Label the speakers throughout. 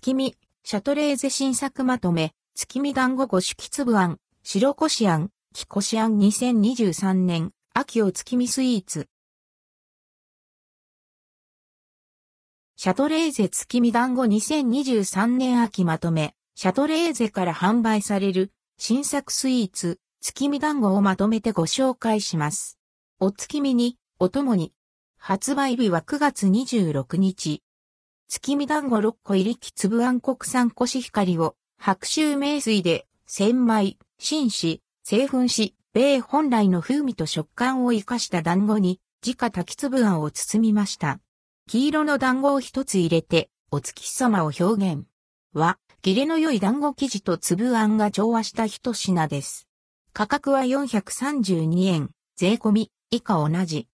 Speaker 1: 月見、シャトレーゼ新作まとめ、月見団子五色粒あん、白こしあん、木こしあん2023年、秋を月見スイーツ。シャトレーゼ月見団子2023年秋まとめ、シャトレーゼから販売される新作スイーツ、月見団子をまとめてご紹介します。お月見に、お供に。発売日は9月26日。月見団子6個入りき粒あん国産コシヒカリを白州名水で千枚、新紙、製粉し、米本来の風味と食感を活かした団子に自家炊き粒あんを包みました。黄色の団子を一つ入れてお月様を表現。は、切れの良い団子生地と粒あんが調和した一品です。価格は432円、税込み、以下同じ。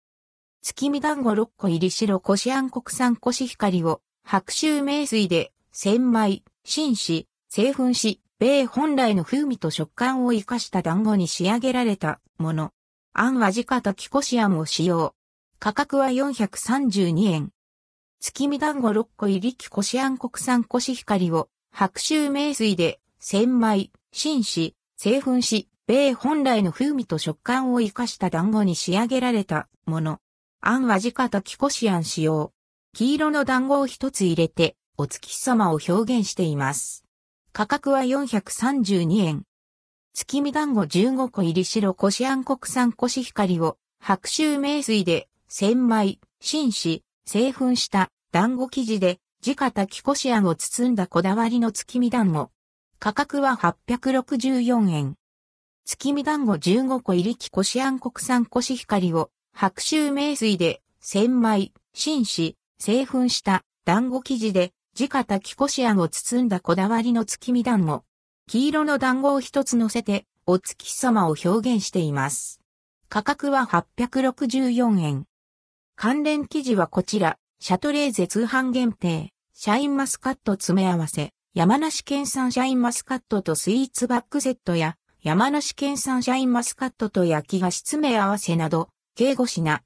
Speaker 1: 月見団子6個入り白こしあん国産コシヒカリを白州名水で、千枚、新紙、製粉し、米本来の風味と食感を活かした団子に仕上げられたもの。あんは自家炊きこしあんを使用。価格は432円。月見団子6個入りきこしあん国産コシヒカリを白州名水で千枚、新紙、製粉し、米本来の風味と食感を活かした団子に仕上げられたもの。あんは自家炊きこしあん使用。黄色の団子を一つ入れて、お月様を表現しています。価格は432円。月見団子15個入り白こしあん国産コシヒカリを白州名水で千枚、新紙、製粉した団子生地で自家炊きこしあんを包んだこだわりの月見団子。価格は864円。月見団子15個入りきこしあん国産コシヒカリを白州名水で千枚、新紙、製粉した団子生地で自家炊きこしあんを包んだこだわりの月見団子。黄色の団子を一つ乗せてお月様を表現しています。価格は864円。関連記事はこちら、シャトレーゼ通販限定、シャインマスカット詰め合わせ、山梨県産シャインマスカットとスイーツバッグセットや、山梨県産シャインマスカットと焼き菓子詰め合わせなど、計5品。